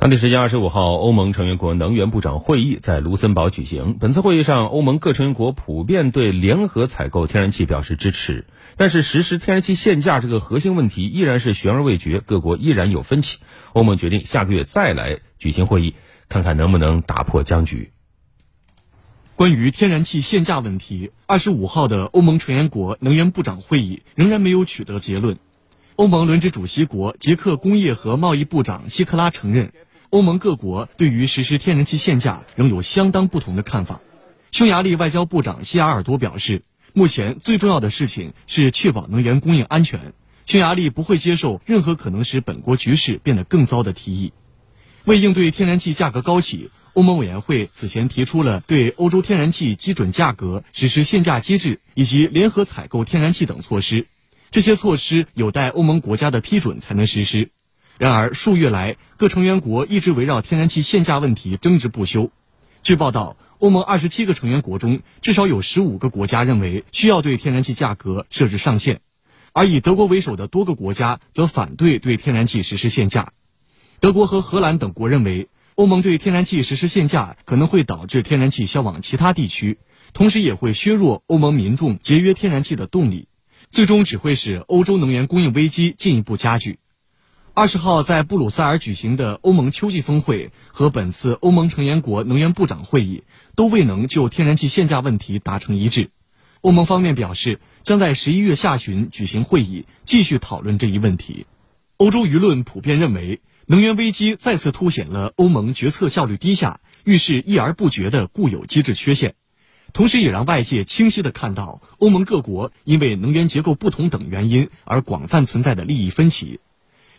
当地时间二十五号，欧盟成员国能源部长会议在卢森堡举行。本次会议上，欧盟各成员国普遍对联合采购天然气表示支持，但是实施天然气限价这个核心问题依然是悬而未决，各国依然有分歧。欧盟决定下个月再来举行会议，看看能不能打破僵局。关于天然气限价问题，二十五号的欧盟成员国能源部长会议仍然没有取得结论。欧盟轮值主席国捷克工业和贸易部长希克拉承认。欧盟各国对于实施天然气限价仍有相当不同的看法。匈牙利外交部长西亚尔多表示，目前最重要的事情是确保能源供应安全。匈牙利不会接受任何可能使本国局势变得更糟的提议。为应对天然气价格高企，欧盟委员会此前提出了对欧洲天然气基准价格实施限价机制以及联合采购天然气等措施。这些措施有待欧盟国家的批准才能实施。然而，数月来，各成员国一直围绕天然气限价问题争执不休。据报道，欧盟二十七个成员国中，至少有十五个国家认为需要对天然气价格设置上限，而以德国为首的多个国家则反对对天然气实施限价。德国和荷兰等国认为，欧盟对天然气实施限价可能会导致天然气销往其他地区，同时也会削弱欧盟民众节约天然气的动力，最终只会使欧洲能源供应危机进一步加剧。二十号在布鲁塞尔举行的欧盟秋季峰会和本次欧盟成员国能源部长会议都未能就天然气限价问题达成一致。欧盟方面表示，将在十一月下旬举行会议，继续讨论这一问题。欧洲舆论普遍认为，能源危机再次凸显了欧盟决策效率低下、遇事议而不决的固有机制缺陷，同时也让外界清晰地看到欧盟各国因为能源结构不同等原因而广泛存在的利益分歧。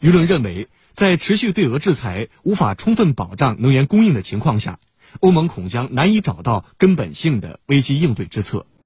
舆论认为，在持续对俄制裁无法充分保障能源供应的情况下，欧盟恐将难以找到根本性的危机应对之策。